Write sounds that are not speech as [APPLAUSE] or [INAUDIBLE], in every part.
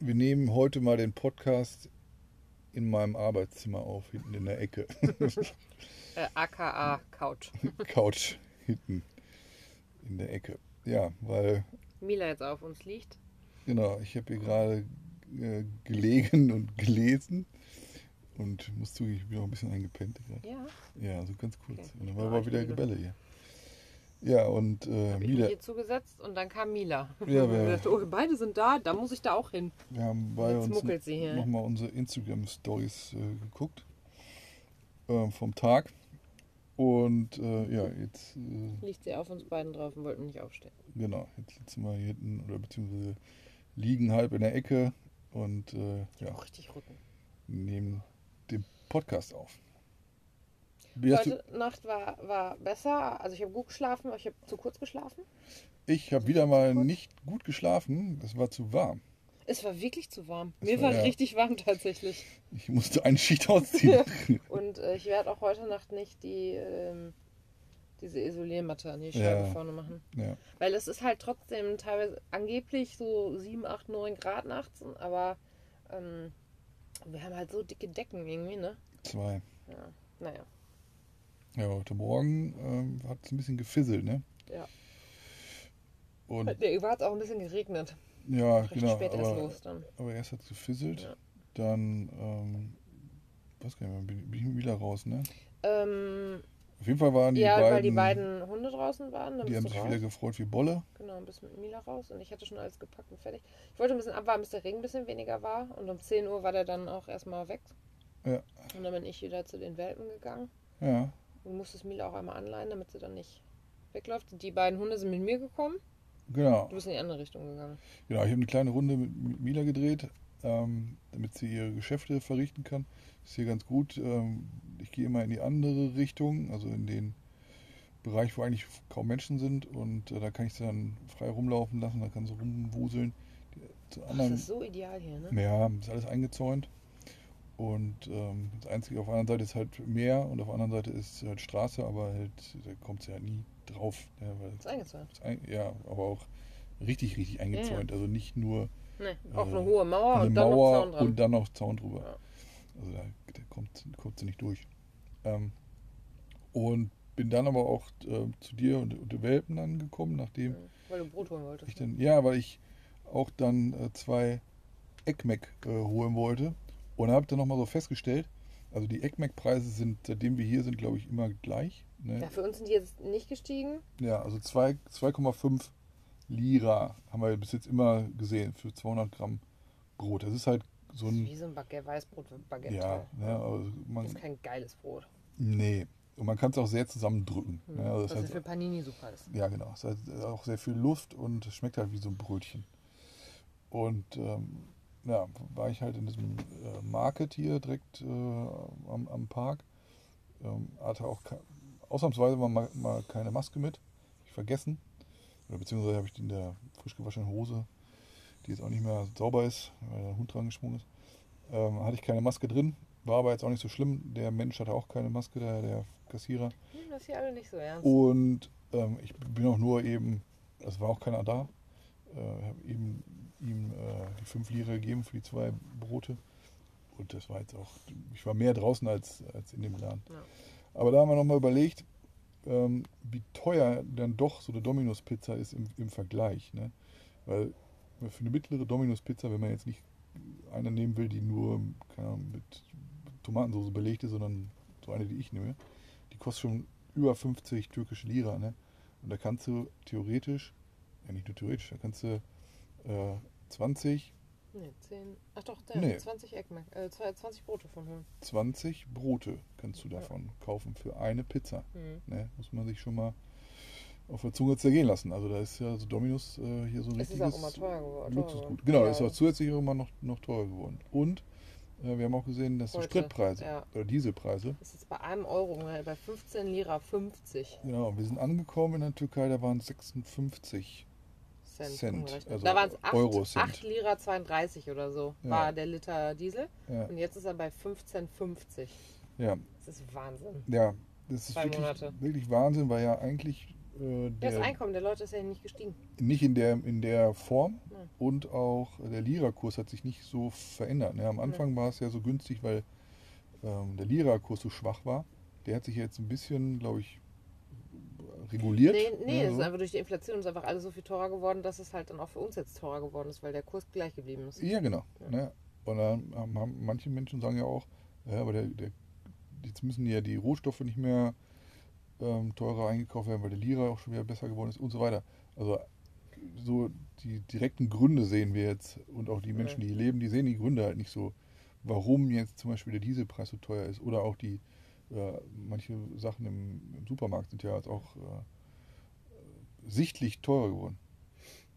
Wir nehmen heute mal den Podcast in meinem Arbeitszimmer auf, hinten in der Ecke. [LAUGHS] Äh, AKA Couch. [LAUGHS] Couch hinten in der Ecke. Ja, weil, Mila jetzt auf uns liegt. genau, ich habe hier gerade äh, gelegen und gelesen und muss zugeben, ich bin auch ein bisschen eingepennt. Ja. Ja, so ganz kurz. Okay. Und dann war aber wieder. Gebälle hier. Ja, und äh, Hab ich Mila, mich hier zugesetzt und dann kam Mila. Ja, [LAUGHS] ich dachte, oh, beide sind da, da muss ich da auch hin. wir haben bei Jetzt uns nochmal unsere Instagram-Stories äh, geguckt ähm, vom Tag. Und äh, ja, jetzt, äh, Liegt sie auf uns beiden drauf und wollten nicht aufstehen. genau, jetzt sitzen wir hier hinten oder beziehungsweise liegen halb in der Ecke und äh, ja, richtig Rücken. nehmen den Podcast auf. Heute Nacht war, war besser. Also ich habe gut geschlafen, aber ich habe zu kurz geschlafen. ich habe wieder mal nicht gut geschlafen, es war zu warm. Es war wirklich zu warm. Es Mir war- war ja. richtig warm tatsächlich. Ich musste eine Schicht ausziehen. [LAUGHS] Und äh, ich werde auch heute Nacht nicht die ähm, diese Isoliermatte an die Scheibe Ja. vorne machen. ja. Weil es ist halt trotzdem teilweise angeblich so 7, 8, 9 Grad nachts, aber ähm, wir haben halt so dicke Decken irgendwie, ne? Zwei. Ja, naja. Ja, heute Morgen ähm, hat es ein bisschen gefisselt, ne? Ja. Und war hat auch ein bisschen geregnet. ja, Recht genau. spät erst Aber, los dann. aber erst hat es gefisselt. Ja. Dann, ähm, gar nicht mehr, bin, bin ich mit Mila raus, ne? Ähm, Auf jeden Fall waren die ja, beiden, weil die beiden Hunde draußen waren. Dann die haben sich raus. wieder gefreut wie Bolle. Genau, ein bisschen mit Mila raus und ich hatte schon alles gepackt und fertig. Ich wollte ein bisschen abwarten, bis der Regen ein bisschen weniger war und um 10 Uhr war der dann auch erstmal weg. Ja. Und dann bin ich wieder zu den Welpen gegangen Ja, und musste es Mila auch einmal anleihen, damit sie dann nicht wegläuft. Die beiden Hunde sind mit mir gekommen. genau. Du bist in die andere Richtung gegangen. Genau, ich habe eine kleine Runde mit Mila gedreht, ähm, damit sie ihre Geschäfte verrichten kann. Ist hier ganz gut. Ähm, ich gehe immer in die andere Richtung, also in den Bereich, wo eigentlich kaum Menschen sind. Und äh, da kann ich sie dann frei rumlaufen lassen, da kann sie rumwuseln. Die, zu Ach, anderen, das ist so ideal hier, ne? ja, ist alles eingezäunt. Und ähm, das Einzige auf der anderen Seite ist halt Meer und auf der anderen Seite ist halt Straße, aber halt, da kommt sie halt nie drauf. Ja, weil Das ist eingezäunt. das ein, ja, aber auch richtig, richtig eingezäunt. Also nicht nur Ne, auch Äh, eine hohe Mauer eine und dann noch Mauer Zaun dran. und dann noch Zaun drüber. Ja. Also da, da kommt, kommt sie nicht durch. Ähm, und bin dann aber auch äh, zu dir und, und den Welpen dann gekommen, nachdem Weil du Brot holen wolltest. ich ne? dann, ja, weil ich auch dann äh, zwei ECMAC äh, holen wollte und dann nochmal so festgestellt, also die ECMAC-Preise sind, seitdem wir hier sind, glaube ich, immer gleich. Ne? Ja, für uns sind die jetzt nicht gestiegen. Ja, also zwei- 2,5 Lira haben wir bis jetzt immer gesehen für 200 Gramm Brot. Das ist halt so ein, wie so ein Baguette, Weißbrot, Baguette. ja, ne, aber man, Das ist kein geiles Brot. nee. Und man kann es auch sehr zusammendrücken. Mhm. Ne? Also Was das ja heißt, für Panini super ist. ja, genau. Es hat auch sehr viel Luft und es schmeckt halt wie so ein Brötchen. Und ähm, ja, war ich halt in diesem äh, Market hier direkt äh, am, am Park. Ähm, hatte auch ausnahmsweise mal, mal keine Maske mit. Ich vergessen. Oder beziehungsweise habe ich die in der frisch gewaschenen Hose, die jetzt auch nicht mehr sauber ist, weil der Hund dran geschwungen ist, ähm, hatte ich keine Maske drin. War aber jetzt auch nicht so schlimm. Der Mensch hatte auch keine Maske, der, der Kassierer. Hm, das ist hier alle nicht so ernst. Und ähm, ich bin auch nur eben, es war auch keiner da, äh, habe eben ihm äh, die 5 Lira gegeben für die zwei Brote. Und das war jetzt auch, ich war mehr draußen als, als in dem Laden. Ja. Aber da haben wir nochmal überlegt, ähm, wie teuer dann doch so eine Domino's-Pizza ist im, im Vergleich. Ne? Weil für eine mittlere Domino's-Pizza, wenn man jetzt nicht eine nehmen will, die nur keine Ahnung, mit Tomatensauce belegt ist, sondern so eine, die ich nehme, die kostet schon über 50 türkische Lira. Ne? Und da kannst du theoretisch, ja nicht nur theoretisch, da kannst du äh, 20, Nee, 10. Ach doch, da, Nee. 20 Eggmac, äh, 20 Brote von holen. 20 Brote kannst du davon kaufen für eine Pizza. Mhm. Ne? Muss man sich schon mal auf der Zunge zergehen lassen. Also da ist ja so Dominus äh, hier so ein Es ist richtiges auch immer teuer geworden. Genau, das ist Ja. auch zusätzlich auch immer noch, noch teurer geworden. Und äh, wir haben auch gesehen, dass die Heute, Spritpreise ja. oder Dieselpreise, Das ist jetzt bei einem Euro, bei 15 Lira 50 genau, wir sind angekommen in der Türkei, da waren es 56 Cent. Cent, also da waren es 8, Euro-Cent. 8 Lira 32 oder so, Ja. war der Liter Diesel. Ja, Und jetzt ist er bei 15,50. ja, Das ist Wahnsinn. ja das ist Zwei wirklich, Monate. wirklich Wahnsinn, weil ja eigentlich äh, Das der, Einkommen der Leute ist ja nicht gestiegen. nicht in der, in der Form Nein. und auch der Lira-Kurs hat sich nicht so verändert. Ne? Am Anfang war es ja so günstig, weil ähm, der Lira-Kurs so schwach war. Der hat sich jetzt ein bisschen, glaube ich, reguliert. Nee, nee, ne, es so. ist einfach durch die Inflation ist einfach alles so viel teurer geworden, dass es halt dann auch für uns jetzt teurer geworden ist, weil der Kurs gleich geblieben ist. Ja, genau. Ne? Und dann haben, haben manche Menschen sagen ja auch, ja, aber der, der, jetzt müssen ja die Rohstoffe nicht mehr ähm, teurer eingekauft werden, weil der Lira auch schon wieder besser geworden ist und so weiter. Also so die direkten Gründe sehen wir jetzt und auch die Menschen, die hier leben, die sehen die Gründe halt nicht so, warum jetzt zum Beispiel der Dieselpreis so teuer ist oder auch die äh, manche Sachen im, im Supermarkt sind ja jetzt auch äh, sichtlich teurer geworden.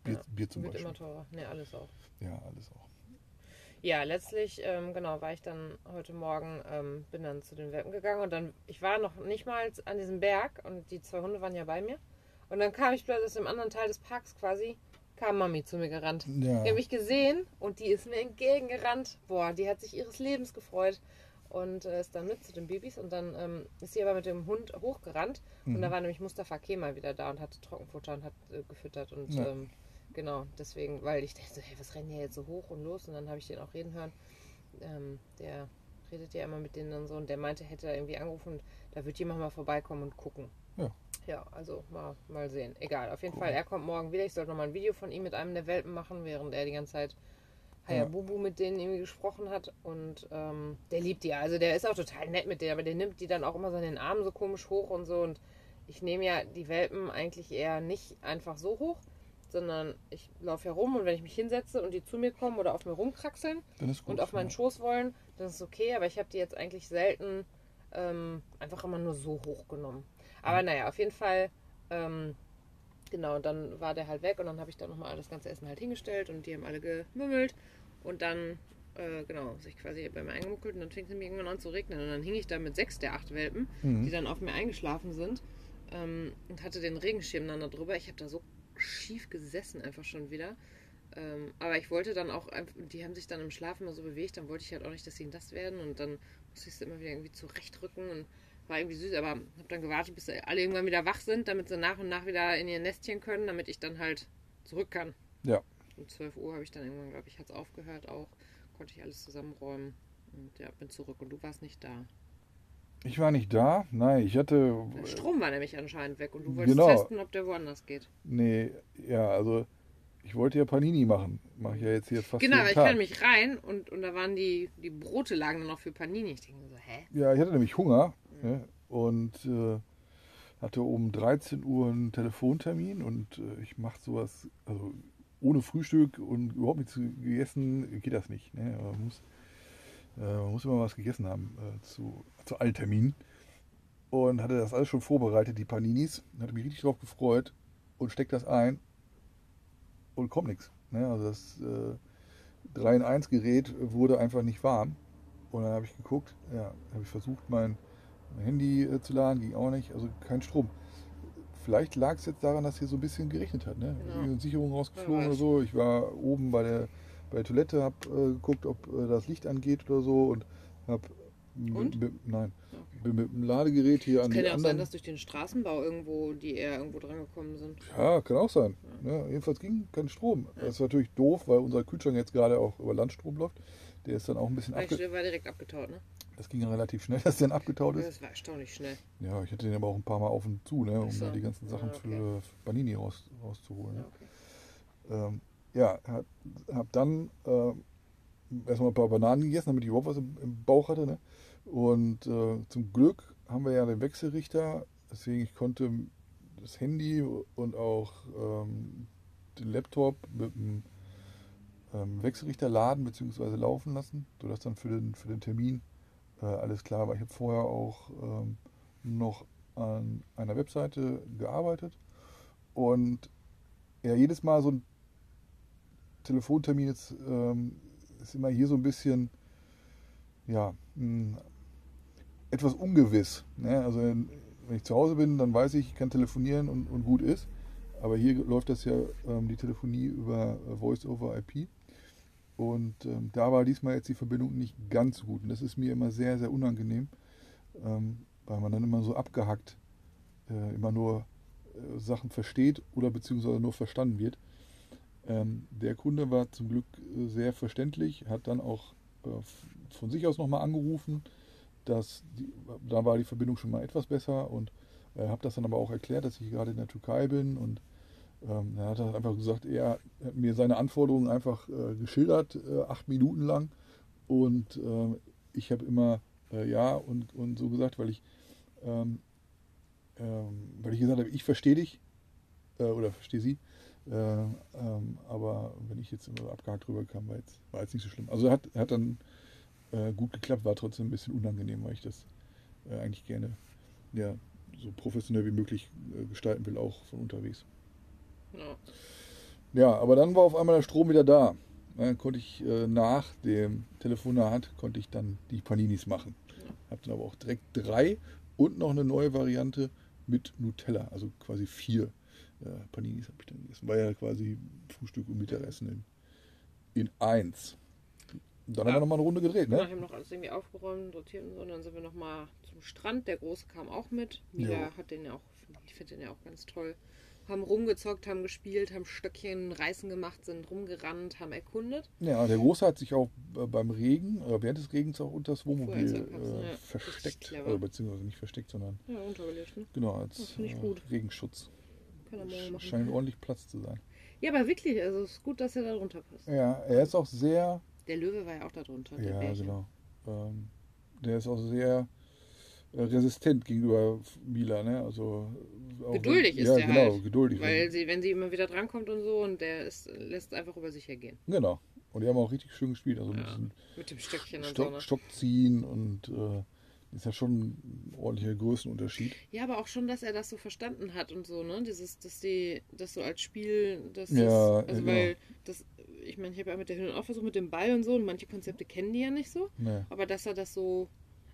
Bier, Ja, Bier zum Wird Beispiel. immer teurer. Ne, alles auch. Ja, alles auch. Ja, letztlich, ähm, genau, war ich dann heute Morgen, ähm, bin dann zu den Welpen gegangen und dann, ich war noch nicht mal an diesem Berg und die zwei Hunde waren ja bei mir. Und dann kam ich plötzlich aus dem anderen Teil des Parks quasi, kam Mami zu mir gerannt. Ja. Die habe mich gesehen und die ist mir entgegengerannt. Boah, die hat sich ihres Lebens gefreut und äh, ist dann mit zu den Babys und dann ähm, ist sie aber mit dem Hund hochgerannt und Mhm. da war nämlich Mustafa Kemal wieder da und hatte Trockenfutter und hat äh, gefüttert und Ja. ähm, genau, deswegen, weil ich dachte, hey, was rennen die jetzt so hoch und los und dann habe ich den auch reden hören. Ähm, der redet ja immer mit denen und so und der meinte, hätte er irgendwie angerufen und da wird jemand mal vorbeikommen und gucken. Ja. Ja, also mal, mal sehen. Egal, auf jeden Gucken. Fall, er kommt morgen wieder. Ich sollte nochmal ein Video von ihm mit einem der Welpen machen, während er die ganze Zeit. Hayabubu mit denen irgendwie gesprochen hat. Und ähm, der liebt die. Also der ist auch total nett mit denen, aber der nimmt die dann auch immer so in den Armen so komisch hoch und so. Und ich nehme ja die Welpen eigentlich eher nicht einfach so hoch, sondern ich laufe herum und wenn ich mich hinsetze und die zu mir kommen oder auf mir rumkraxeln, gut. und auf meinen ja. Schoß wollen, dann ist es okay, aber ich habe die jetzt eigentlich selten ähm, einfach immer nur so hochgenommen. Aber naja, auf jeden Fall, ähm, genau, dann war der halt weg und dann habe ich da nochmal das ganze Essen halt hingestellt und die haben alle gemümmelt und dann, äh, genau, sich quasi bei mir eingemuckelt und dann fing es nämlich irgendwann an zu regnen und dann hing ich da mit sechs der acht Welpen, Mhm. die dann auf mir eingeschlafen sind ähm, und hatte den Regenschirm dann da drüber. Ich habe da so schief gesessen einfach schon wieder. Ähm, aber ich wollte dann auch, die haben sich dann im Schlaf immer so bewegt, dann wollte ich halt auch nicht, dass sie nass werden und dann musste ich sie immer wieder irgendwie zurechtrücken und war irgendwie süß, aber habe dann gewartet, bis alle irgendwann wieder wach sind, damit sie nach und nach wieder in ihr Nestchen können, damit ich dann halt zurück kann. Ja. Um 12 Uhr habe ich dann irgendwann, glaube ich, hat es aufgehört auch, konnte ich alles zusammenräumen und ja, bin zurück und du warst nicht da. Ich war nicht da. Nein, ich hatte. Der Strom war nämlich anscheinend weg und du wolltest Genau. testen, ob der woanders geht. Nee, ja, also ich wollte ja Panini machen. Mache ich ja jetzt hier fast Genau, jeden ich Tag. kam mich rein und, und da waren die, die Brote lagen dann noch für Panini. Ich denke so, hä? Ja, ich hatte nämlich Hunger ne, und äh, hatte um 13 Uhr einen Telefontermin und äh, ich mache sowas, also ohne Frühstück und überhaupt nichts gegessen geht das nicht. Ne? Man, muss, äh, man muss immer was gegessen haben äh, zu, zu allen Terminen. Und hatte das alles schon vorbereitet, die Paninis. Hatte mich richtig drauf gefreut und steckt das ein und kommt nichts. Ne? Also das äh, 3 in 1 Gerät wurde einfach nicht warm. Und dann habe ich geguckt, ja, habe ich versucht, mein Handy äh, zu laden, ging auch nicht, also kein Strom. Vielleicht lag es jetzt daran, dass hier so ein bisschen geregnet hat, ne? Genau. Sicherung rausgeflogen oder so. Ich war oben bei der, bei der Toilette, habe äh, geguckt, ob äh, das Licht angeht oder so und habe Und? nein, Okay. bin mit dem Ladegerät hier Es an kann die ja auch sein, anderen. dass durch den Straßenbau irgendwo die eher irgendwo dran gekommen sind. Ja, kann auch sein. Ne? Jedenfalls ging kein Strom. Das ist natürlich doof, weil unser Kühlschrank jetzt gerade auch über Landstrom läuft. Der ist dann auch ein bisschen abge war direkt abgetaut, ne? Das ging relativ schnell, [LAUGHS] dass der dann abgetaut ist. Das war erstaunlich schnell. Ja, ich hatte den aber auch ein paar Mal auf und zu, ne, um so. da die ganzen Sachen Ah, okay. für Panini raus, rauszuholen. Ja, Ne? okay. Ähm, ja, hab, hab dann äh, erstmal ein paar Bananen gegessen, damit ich überhaupt was im, im Bauch hatte. Ne? Und äh, zum Glück haben wir ja den Wechselrichter, deswegen ich konnte das Handy und auch ähm, den Laptop mit dem ähm, Wechselrichter laden bzw. laufen lassen, sodass dann für den, für den Termin äh, alles klar war. Ich habe vorher auch ähm, noch an einer Webseite gearbeitet und ja, jedes Mal so ein Telefontermin ist, ähm, ist immer hier so ein bisschen, ja, mh, etwas ungewiss. Ne? Also wenn ich zu Hause bin, dann weiß ich, ich kann telefonieren und, und gut ist. Aber hier läuft das ja ähm, die Telefonie über Voice over IP. Und ähm, da war diesmal jetzt die Verbindung nicht ganz so gut. Und das ist mir immer sehr, sehr unangenehm, ähm, weil man dann immer so abgehackt äh, immer nur äh, Sachen versteht oder beziehungsweise nur verstanden wird. Ähm, der Kunde war zum Glück äh, sehr verständlich, hat dann auch äh, von sich aus nochmal angerufen. Dass die, da war die Verbindung schon mal etwas besser und äh, habe das dann aber auch erklärt, dass ich gerade in der Türkei bin und ähm, er hat einfach gesagt, er hat mir seine Anforderungen einfach äh, geschildert, äh, acht Minuten lang und äh, ich habe immer äh, ja und, und so gesagt, weil ich ähm, ähm, weil ich gesagt habe, ich verstehe dich äh, oder verstehe sie. Äh, ähm, aber wenn ich jetzt immer abgehakt drüber kam, war jetzt, war jetzt nicht so schlimm. Also hat, hat dann gut geklappt, war trotzdem ein bisschen unangenehm, weil ich das eigentlich gerne ja, so professionell wie möglich gestalten will, auch von unterwegs. Ja. Ja, aber dann war auf einmal der Strom wieder da. Dann konnte ich äh, nach dem Telefonat konnte ich dann die Paninis machen. Habe dann aber auch direkt drei und noch eine neue Variante mit Nutella, also quasi vier äh, Paninis habe ich dann gegessen. War ja quasi Frühstück und Mittagessen in, in eins. Dann Ja. haben wir nochmal eine Runde gedreht, Ja, ne? ich habe noch alles irgendwie aufgeräumt, sortiert und so. Und dann sind wir nochmal zum Strand. Der Große kam auch mit. Mila Jo. hat den ja auch, ich finde den ja auch ganz toll. Haben rumgezockt, haben gespielt, haben Stöckchen, Reißen gemacht, sind rumgerannt, haben erkundet. Ja, der Große hat sich auch äh, beim Regen, äh, während des Regens auch unter das Wohnmobil äh, ja. versteckt. Also, beziehungsweise nicht versteckt, sondern Ja, untergelegt, ne? genau als äh. Regenschutz. Scheint ordentlich Platz zu sein. Ja, aber wirklich, also es ist gut, dass er da drunter passt. Ja, er ist auch sehr, Der Löwe war ja auch da drunter. der ja genau, ähm, der ist auch sehr äh, resistent gegenüber Mila, ne? Also Geduldig wenn, ist ja, der genau, halt. geduldig. Weil sie, wenn sie immer wieder drankommt und so, und der ist, lässt einfach über sich ergehen. genau. Und die haben auch richtig schön gespielt, also mit Ja. Mit dem Stöckchen und so. Stock, Ne? Stock ziehen und äh, ist ja schon ein ordentlicher Größenunterschied. Ja, aber auch schon, dass er das so verstanden hat und so, ne? Dieses, dass die, das so als Spiel, das Ja, ist, also ja, weil das, ich meine, ich habe ja mit der Hündin auch versucht mit dem Ball und so und manche Konzepte kennen die ja nicht so, Ne. aber dass er das so,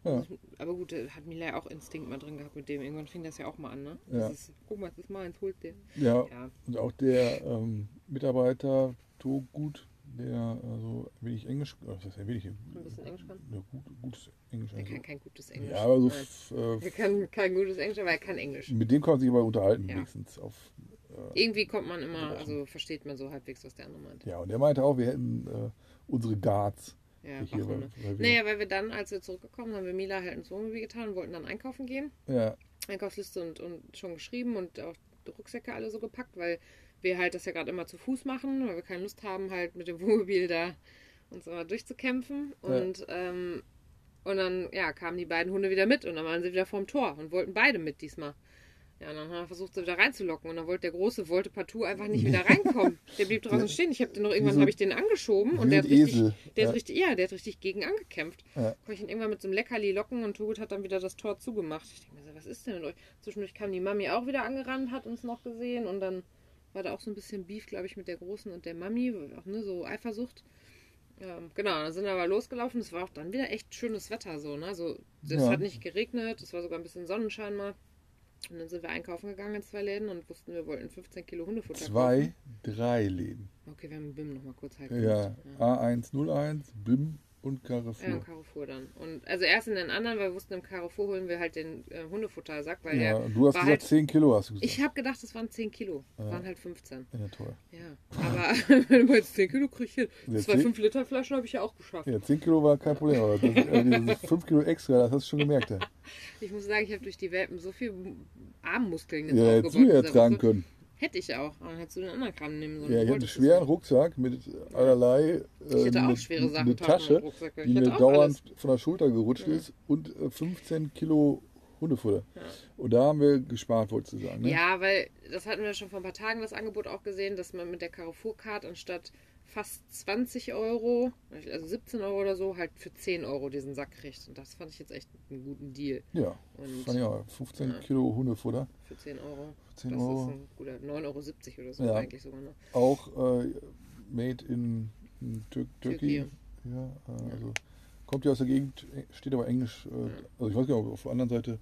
Ja. aber gut, da hat Mila ja auch Instinkt mal drin gehabt mit dem, irgendwann fing das ja auch mal an, ne? Ja. Dieses, guck mal, das ist meins, holt der. Ja, Ja, und auch der ähm, Mitarbeiter Togut, der also wenig Englisch, äh, was heißt ja wenig, ein bisschen Englisch kann. ja, gut, gutes Englisch. Er Also. kann kein gutes Englisch. Ja, aber so äh, Er kann kein gutes Englisch, aber er kann Englisch. mit dem kann man sich aber unterhalten, wenigstens auf. Äh, Irgendwie kommt man immer, also versteht man so halbwegs, was der andere meint. ja, und der meinte auch, wir hätten äh, unsere Guards Ja, hier, weil, Naja, weil wir dann, als wir zurückgekommen sind, haben wir Mila halt ins Wohnmobil getan und wollten dann einkaufen gehen. ja, Einkaufsliste und, und schon geschrieben und auch die Rucksäcke alle so gepackt, weil wir halt das ja gerade immer zu Fuß machen, weil wir keine Lust haben, halt mit dem [LAUGHS] Wohnmobil da uns immer durchzukämpfen. Ja. Und, ähm, und dann ja, kamen die beiden Hunde wieder mit und dann waren sie wieder vorm Tor und wollten beide mit diesmal. Ja, und dann haben wir versucht, sie wieder reinzulocken. Und dann wollte der Große, wollte partout einfach nicht wieder reinkommen. Der blieb [LAUGHS] draußen stehen. Ich habe den noch irgendwann habe ich den angeschoben und der hat richtig, der ja. ist richtig, ja, der hat richtig gegen angekämpft. Ja. Konnte ich ihn irgendwann mit so einem Leckerli locken und Togut hat dann wieder das Tor zugemacht. Ich denke mir so, was ist denn mit euch? Zwischendurch kam die Mami auch wieder angerannt, hat uns noch gesehen und dann war da auch so ein bisschen Beef, glaube ich, mit der Großen und der Mami, auch ne, so Eifersucht. Ähm, genau, dann sind wir aber losgelaufen. Es war auch dann wieder echt schönes Wetter so, ne? So, es Ja. hat nicht geregnet, es war sogar ein bisschen Sonnenschein mal. Und dann sind wir einkaufen gegangen in zwei Läden und wussten, wir wollten 15 Kilo Hundefutter zwei, drei Läden. kaufen. Okay, wir haben BIM noch mal kurz halt Ja, gemacht. A101, BIM und Ja, Carrefour. im Carrefour dann. Und also erst in den anderen, weil wir wussten, im Carrefour holen wir halt den äh, Hundefuttersack, weil Ja, der. du hast gesagt halt- 10 Kilo, hast du gesagt. Ich habe gedacht, es waren 10 Kilo. Ja. waren halt 15. ja, toll. Ja. Aber [LAUGHS] wenn du jetzt 10 Kilo kriegst, Ja, zwei 10 5 Liter Flaschen habe ich ja auch geschafft. Ja, 10 Kilo war kein Problem, aber das, äh, diese 5 Kilo extra, das hast du schon gemerkt. Ja, [LAUGHS] Ich muss sagen, ich habe durch die Welpen so viel Armmuskeln jetzt ja hättest du aufgebaut. ja dieser tragen Woche. können. Hätte ich auch. Aber dann hättest du den anderen Kram nehmen sollen. Ja, ich hatte einen schweren. Rucksack mit allerlei. Äh, Ich hätte auch eine, schwere Sachen eine Tasche, die Ich mir dauernd alles. von der Schulter gerutscht Ja. ist und äh, 15 Kilo Hundefutter. Ja. Und da haben wir gespart, wolltest du sagen. Ne? Ja, weil das hatten wir schon vor ein paar Tagen das Angebot auch gesehen, dass man mit der Carrefour-Card anstatt fast 20 Euro, also 17 Euro oder so, halt für 10 Euro diesen Sack kriegt. Und das fand ich jetzt echt einen guten Deal. Ja, Und fand ich auch. 15 Ja. Kilo Hundefutter. für 10 Euro. 10 das Euro. ist ein guter 9,70 Euro oder so Ja. eigentlich sogar. Ne? Auch äh, made in, in Tür Türkei. Ja, äh, also kommt ja aus der Gegend, steht aber Englisch. Äh, Also ich weiß gar nicht, ob auf der anderen Seite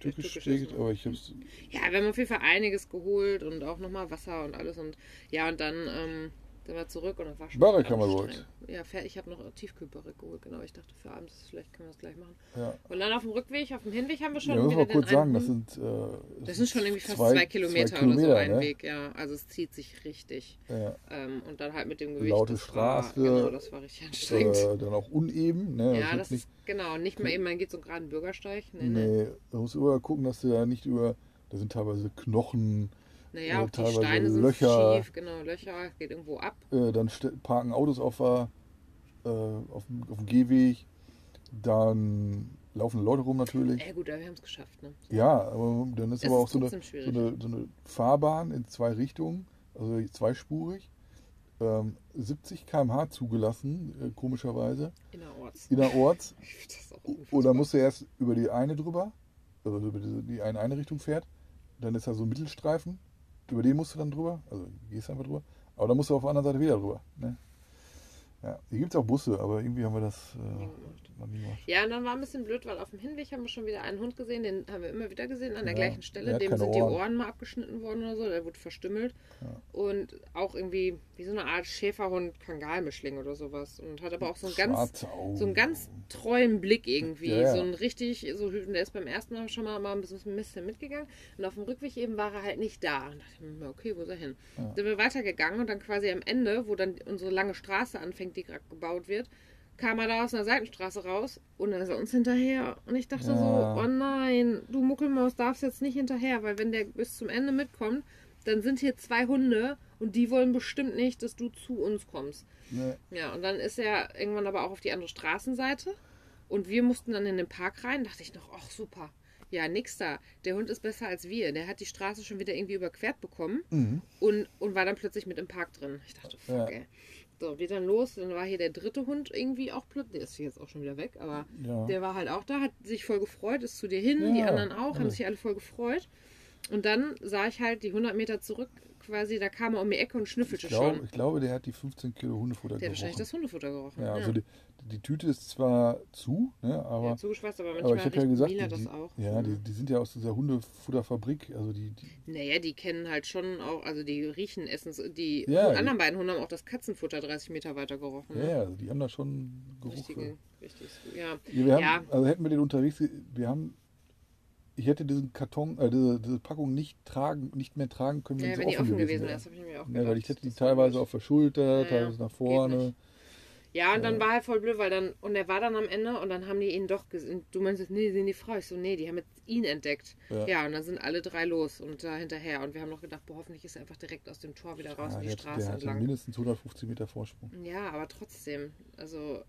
Türkisch steht, ne? aber ich habe es. Ja, wir haben auf jeden Fall einiges geholt und auch nochmal Wasser und alles. Und ja, und dann, ähm, Sind wir zurück und dann war schon wieder haben wir anstrengend. Ja, ich habe noch Tiefkühlbarrik geholt, genau. Ich dachte, für abends vielleicht können wir das gleich machen. Ja. Und dann auf dem Rückweg, auf dem Hinweg haben wir schon Ja, müssen wir kurz sagen, das sind, äh, Das sind schon irgendwie fast zwei- zwei, Kilometer, zwei oder so ein ne? Weg, ja. Also es zieht sich richtig. Ja. Ähm, und dann halt mit dem Gewicht. Laute das Straße, War, genau, das war richtig anstrengend. Äh, [LAUGHS] dann auch uneben. Ne? ja, Also das jetzt ist genau. Nicht mal eben, man geht so einen geraden Bürgersteig. Nee, nicht, nee. nee, da musst du immer gucken, dass du da nicht über, da sind teilweise Knochen, Naja, äh, auch die Steine sind Löcher. schief, genau, Löcher, geht irgendwo ab. äh, dann parken Autos auf, der, äh, auf, dem, auf dem Gehweg, dann laufen Leute rum natürlich. Ja gut, aber wir haben es geschafft, ne? Ja, aber dann ist Es aber ist auch so eine, so, eine, so eine Fahrbahn in zwei Richtungen, also zweispurig. Ähm, 70 km/h zugelassen, äh, komischerweise, Innerorts. innerorts. [LAUGHS] Dann musst du erst über die eine drüber, also über die, die eine, eine Richtung fährt. Dann ist da so ein Mittelstreifen, über den musst du dann drüber, also gehst einfach drüber. Aber dann musst du auf der anderen Seite wieder drüber. Ne? Ja, hier gibt es auch Busse, aber irgendwie haben wir das äh, gemacht. noch nie gemacht. Ja, und dann war ein bisschen blöd, weil auf dem Hinweg haben wir schon wieder einen Hund gesehen, den haben wir immer wieder gesehen an der Ja, gleichen Stelle. Dem sind die Ohren. Ohren mal abgeschnitten worden oder so, der wurde verstümmelt. Ja. Und auch irgendwie wie so eine Art Schäferhund, Kangalmischling oder sowas. Und hat aber auch so einen ganz, Augen. so einen ganz treuen Blick irgendwie. Ja, ja. So ein richtig, so, der ist beim ersten Mal schon mal, mal ein bisschen ein bisschen mitgegangen. Und auf dem Rückweg eben war er halt nicht da. Und dachte ich mir, okay, wo ist er hin? Ja. Sind wir weitergegangen und dann quasi am Ende, wo dann unsere lange Straße anfängt, die gerade gebaut wird, kam er da aus einer Seitenstraße raus und dann ist er uns hinterher. Und ich dachte Ja. so, oh nein, du Muckelmaus darfst jetzt nicht hinterher, weil wenn der bis zum Ende mitkommt, dann sind hier zwei Hunde und die wollen bestimmt nicht, dass du zu uns kommst. Ne, Ja, und dann ist er irgendwann aber auch auf die andere Straßenseite und wir mussten dann in den Park rein. Dachte ich noch, ach super. Ja, nix da. Der Hund ist besser als wir. Der hat die Straße schon wieder irgendwie überquert bekommen mhm. und, und war dann plötzlich mit im Park drin. Ich dachte, fuck, Ja. ey. So, wir dann los. Dann war hier der dritte Hund irgendwie auch plötzlich. Der ist jetzt auch schon wieder weg, aber ja. der war halt auch da, hat sich voll gefreut, ist zu dir hin, die Ja, anderen auch, haben sich alle voll gefreut. Und dann sah ich halt die 100 Meter zurück, quasi, da kam er um die Ecke und schnüffelte ich, glaub, schon. ich glaube, der hat die 15 Kilo Hundefutter Der hat wahrscheinlich gerochen. das Hundefutter gerochen. Ja, also die, die Tüte ist zwar zu, ne, ja, aber, zugeschweißt, aber aber manchmal ich habe ja gesagt, die, das die, auch. ja, die, ne? die sind ja aus dieser Hundefutterfabrik, also die, die Naja, die kennen halt schon auch, also die riechen Essens, die Ja, die- anderen beiden Hunde haben auch das Katzenfutter 30 Meter weiter gerochen. ja, ne? ja, also die haben da schon Geruch. Richtige, richtig, ja. Ja, wir haben, Ja. Also hätten wir den unterwegs, wir haben, ich hätte diesen Karton, äh, diese, diese Packung nicht tragen, nicht mehr tragen können, Ja, sie wenn die offen gewesen wäre, das habe ich mir auch Ja, gedacht. weil ich hätte die teilweise auf der Schulter, Ja, teilweise nach vorne. Ja, und dann Ja. war halt voll blöd, weil dann, und er war dann am Ende und dann haben die ihn doch gesehen. Du meinst, nee, die sind die Frau. Ich so, nee, die haben jetzt ihn entdeckt. Ja. Ja, und dann sind alle drei los und da hinterher. Und wir haben noch gedacht, boah, hoffentlich ist er einfach direkt aus dem Tor wieder raus Ja, in die der, Straße der entlang. mindestens 150 Meter Vorsprung. Ja, aber trotzdem. Also,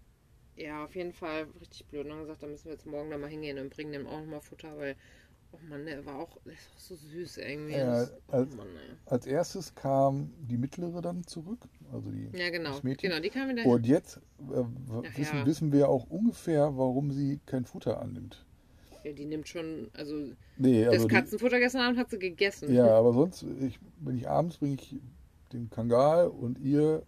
ja, auf jeden Fall richtig blöd. Und dann haben wir gesagt, da müssen wir jetzt morgen da mal hingehen und bringen dem auch nochmal Futter, weil, oh Mann, der war auch, der ist auch so süß irgendwie. Ja, das, oh als- Mann. Als erstes kam die mittlere dann zurück, also die Ja, genau. das Mädchen. Genau, die kam wieder Und jetzt äh, Ach wissen, ja. wissen wir auch ungefähr, warum sie kein Futter annimmt. Ja, die nimmt schon, also, Nee, das also die, Katzenfutter gestern Abend hat sie gegessen. ja, aber sonst, ich, wenn ich abends bringe ich dem Kangal und ihr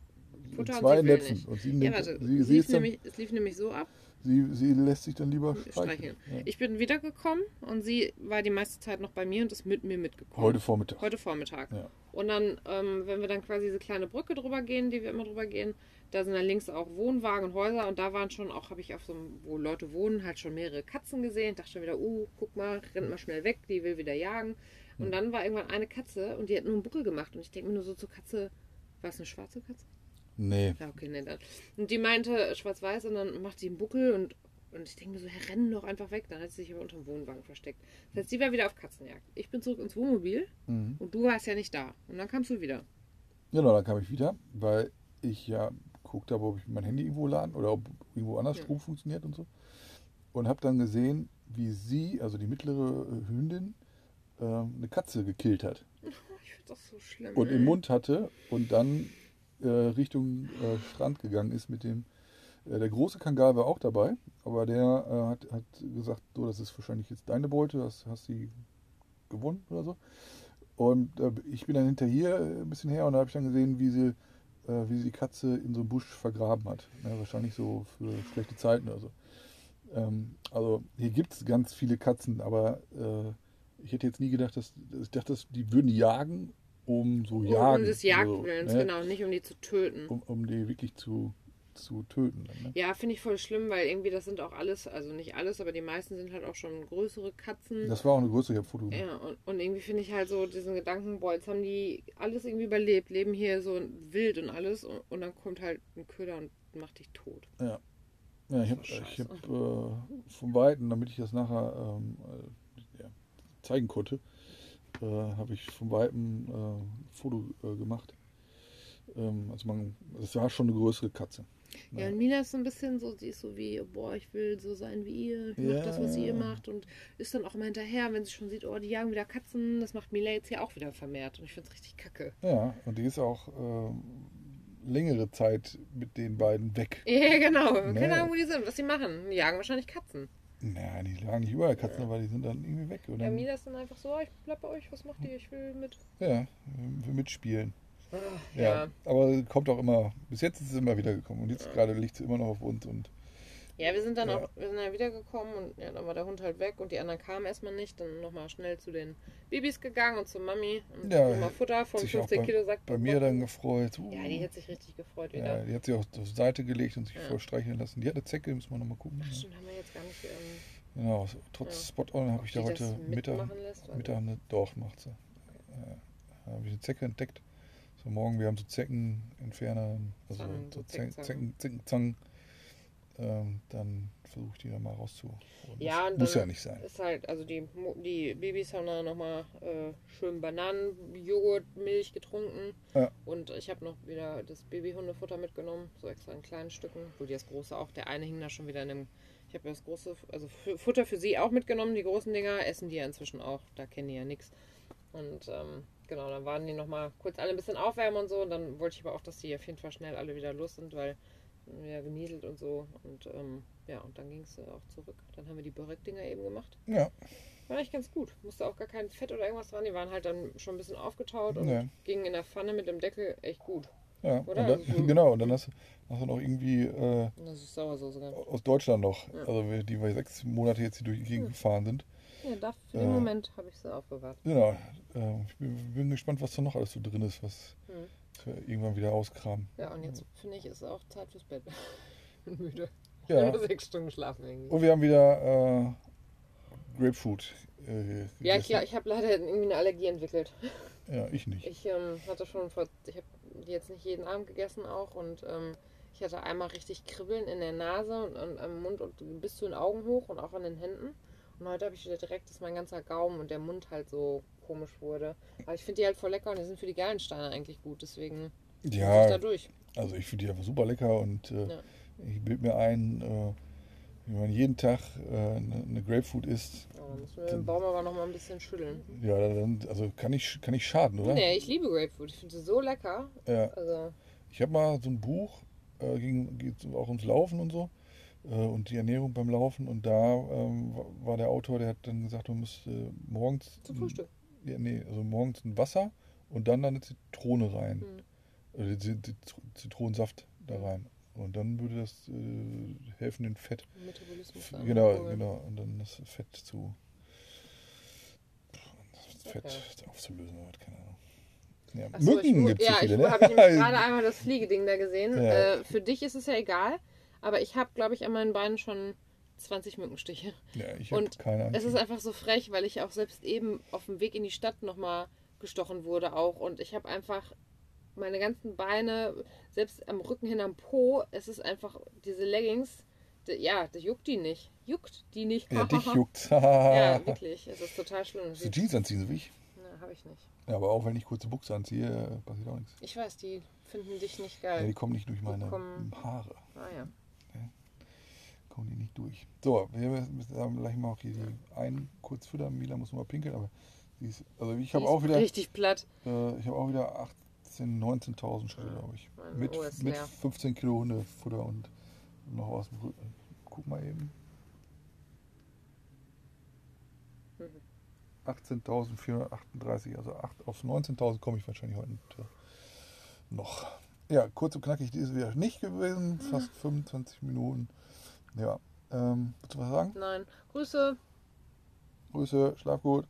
Futter und zwei Netzen. nicht. Und sie, Ja, nimmt, warte, sie, es, lief nämlich, es lief nämlich so ab, sie, sie lässt sich dann lieber streicheln. streicheln. Ja. Ich bin wiedergekommen und sie war die meiste Zeit noch bei mir und ist mit mir mitgekommen. Heute Vormittag. Heute Vormittag. Ja. Und dann, ähm, wenn wir dann quasi diese kleine Brücke drüber gehen, die wir immer drüber gehen, da sind dann links auch Wohnwagen und Häuser und da waren schon auch, habe ich auf so einem, wo Leute wohnen, halt schon mehrere Katzen gesehen. Dachte schon wieder, uh, guck mal, rennt mal schnell weg, die will wieder jagen. Und dann war irgendwann eine Katze und die hat nur einen Buckel gemacht und ich denke mir nur so zur Katze, war es eine schwarze Katze? Nee. Ja, okay, nee, dann. Und die meinte schwarz-weiß und dann macht sie einen Buckel und, und ich denke mir so, Herr, rennen doch einfach weg. Dann hat sie sich aber unter dem Wohnwagen versteckt. Das heißt, sie war wieder auf Katzenjagd. Ich bin zurück ins Wohnmobil Mhm. und du warst ja nicht da. Und dann kamst du wieder. Genau, dann kam ich wieder, weil ich ja geguckt habe, ob ich mein Handy irgendwo laden oder ob irgendwo anders Ja. Strom funktioniert und so. Und habe dann gesehen, wie sie, also die mittlere äh, Hündin, äh, eine Katze gekillt hat [LAUGHS] ich finde das so schlimm. und im Mund hatte und dann äh, Richtung äh, Strand gegangen ist mit dem. Äh, der große Kangal war auch dabei, aber der äh, hat, hat gesagt, so, das ist wahrscheinlich jetzt deine Beute, das hast du gewonnen oder so. Und äh, ich bin dann hinterher ein bisschen her und da habe ich dann gesehen, wie sie, wie sie die Katze in so einem Busch vergraben hat. Ja, wahrscheinlich so für schlechte Zeiten oder so. Ähm, also hier gibt es ganz viele Katzen, aber ich hätte jetzt nie gedacht, dass ich dachte, dass die würden jagen um so jagen. um des so, Jagdwillens, ne? genau, nicht um die zu töten. Um, um die wirklich zu, zu töten. Dann, ne? Ja, finde ich voll schlimm, weil irgendwie das sind auch alles, also nicht alles, aber die meisten sind halt auch schon größere Katzen. Das war auch eine größere Foto ja, und, und irgendwie finde ich halt so diesen Gedanken, boah, jetzt haben die alles irgendwie überlebt, leben hier so wild und alles und, und dann kommt halt ein Köder und macht dich tot. Ja, ich habe So ich hab, äh, von Weitem, damit ich das nachher ähm, äh, ja, zeigen konnte, äh, habe ich von Weitem äh, ein Foto äh, gemacht. Ähm, also man, das war schon eine größere Katze. Ja, und Mina ist so ein bisschen so, sie ist so wie, boah, ich will so sein wie ihr, ich mach das, was Ja. ihr macht und ist dann auch immer hinterher, wenn sie schon sieht, oh, die jagen wieder Katzen, das macht Mila jetzt hier auch wieder vermehrt und ich finde es richtig kacke. Ja, und die ist auch ähm, längere Zeit mit den beiden weg. Ja, genau. Nee. Keine Ahnung, wo die sind, was sie machen. Die jagen wahrscheinlich Katzen. Naja, die lagen nicht überall Katzen, aber die sind dann irgendwie weg. Und Ja, dann, Mila ist dann einfach so, oh, ich bleib bei euch, was macht ihr? Ich will mit. ja, wir mitspielen. Ja. Ja, aber kommt auch immer, bis jetzt ist es immer wieder gekommen und jetzt gerade liegt sie immer noch auf uns und Ja, wir sind dann Ja. auch, wir sind dann wiedergekommen und ja, dann war der Hund halt weg und die anderen kamen erstmal nicht. Dann nochmal schnell zu den Babys gegangen und zur Mami und Ja, nochmal Futter von sich auch 15 bei- Kilo Sack bei mir dann gefreut. Uh, Ja, die hat sich richtig gefreut ja, wieder. die hat sich auch die Seite gelegt und sich Ja. voll streicheln lassen. Die hat eine Zecke, müssen wir nochmal gucken. Ach, stimmt, haben wir jetzt gar nicht. Ähm, Genau, trotz Ja. Spot-On habe ich da heute Mittag, lässt, Mittag eine Dorf macht sie. Ja, habe ich eine Zecke entdeckt. So morgen, wir haben so Zeckenentferner, also Zangen, so so Zecken, Zickzacken. Zecken, Zeckenzangen. Ähm, dann versuche ich die dann mal rauszuholen. Ja, Muss ja nicht sein. Ist halt, also die, die Babys haben dann nochmal äh, schön Bananen, Joghurt, Milch getrunken. Ja. Und ich habe noch wieder das Babyhundefutter mitgenommen, so extra in kleinen Stücken. Wo die das große auch, der eine hing da schon wieder in dem. Ich habe das große, also Fu- Futter für sie auch mitgenommen, die großen Dinger, essen die ja inzwischen auch, da kennen die ja nichts. Und ähm, genau, dann waren die nochmal kurz alle ein bisschen aufwärmen und so. Und dann wollte ich aber auch, dass die auf jeden Fall schnell alle wieder los sind, weil wieder genieselt und so. Und ähm, ja, und dann ging es auch zurück. Dann haben wir die Börek-Dinger eben gemacht. Ja, War echt ganz gut. Musste auch gar kein Fett oder irgendwas dran. Die waren halt dann schon ein bisschen aufgetaut und Ja. gingen in der Pfanne mit dem Deckel echt gut. ja. Oder? Und dann, Also so- [LAUGHS] genau, und dann hast, du- hast du noch irgendwie äh, aus Deutschland noch, Ja. also die wir sechs Monate jetzt hier durch die Gegend Hm. gefahren sind. Ja, da, für Äh. den Moment habe ich sie aufbewahrt. Genau, äh, ich bin, bin gespannt, was da noch alles so drin ist, was Hm. Irgendwann wieder auskramen. Ja, und jetzt finde ich, ist auch Zeit fürs Bett. bin müde. Ich Ja. habe nur sechs Stunden schlafen irgendwie. Und wir haben wieder äh, Grapefruit äh, Ja, ich, ja, ich habe leider irgendwie eine Allergie entwickelt. ja, ich nicht. Ich ähm, hatte schon vor, ich habe jetzt nicht jeden Abend gegessen auch und ähm, ich hatte einmal richtig Kribbeln in der Nase und, und am Mund und bis zu den Augen hoch und auch an den Händen. Und heute habe ich wieder direkt, dass mein ganzer Gaumen und der Mund halt so komisch wurde. Aber ich finde die halt voll lecker und die sind für die Gallensteine eigentlich gut. Deswegen muss ich da Ja, durch. also ich finde die einfach super lecker und äh, Ja. ich bilde mir ein, äh, wenn man jeden Tag äh, eine, eine Grapefruit isst, Ja, dann müssen wir den Baum aber noch mal ein bisschen schütteln. ja, dann also kann ich, kann ich schaden, oder? Nee, ich liebe Grapefruit. Ich finde sie so lecker. Ja. Also, Ich habe mal so ein Buch, äh, ging, geht auch ums Laufen und so äh, und die Ernährung beim Laufen und da ähm, wa- war der Autor, der hat dann gesagt, du musst äh, morgens zum Frühstück. Ja, nee, also morgens ein Wasser und dann eine Zitrone rein. Hm. Oder die, die Zitronensaft da rein. Und dann würde das äh, helfen, den Fett. Metabolismus. Genau, ankurbeln. genau. Und dann das Fett zu. Das Fett Okay. aufzulösen oder keine Ahnung. Ja, Ach so, Mücken ich, gibt es Ja, viele, ich ne? habe [LAUGHS] gerade einmal das Fliegeding da gesehen. Ja. Äh, für dich ist es ja egal, aber ich habe, glaube ich, an meinen Beinen schon 20 Mückenstiche. ja, ich habe Und keine Ahnung. Es ist einfach so frech, weil ich auch selbst eben auf dem Weg in die Stadt nochmal gestochen wurde auch. Und ich habe einfach meine ganzen Beine, selbst am Rücken hin am Po, es ist einfach diese Leggings, die, ja, das juckt die nicht. Juckt die nicht. Ja, dich [LAUGHS] juckt. ja, wirklich. Es ist total schlimm. Musst du Jeans anziehen, so wie ich. Ja, habe ich nicht. Ja, aber auch wenn ich kurze Buchse anziehe, äh, passiert auch nichts. Ich weiß, die finden dich nicht Ja, geil. die kommen nicht durch meine kommen- Haare. Ah ja. Kommen die nicht durch. So, wir müssen gleich mal auch hier die einen kurz füttern. Mila muss mal pinkeln, aber sie ist, also ich habe auch wieder, Richtig platt. äh, ich habe auch wieder 18, 19.000 Schritte, glaube ich. Mit, mit leer. 15 Kilo Hundefutter und noch was. Guck mal eben. Mhm. 18.438, also 8, auf 19.000 komme ich wahrscheinlich heute noch. Ja, kurz und knackig, die ist wieder nicht gewesen, fast 25 Minuten. Ja, ähm, willst du was sagen? Nein. Grüße. Grüße, schlaf gut.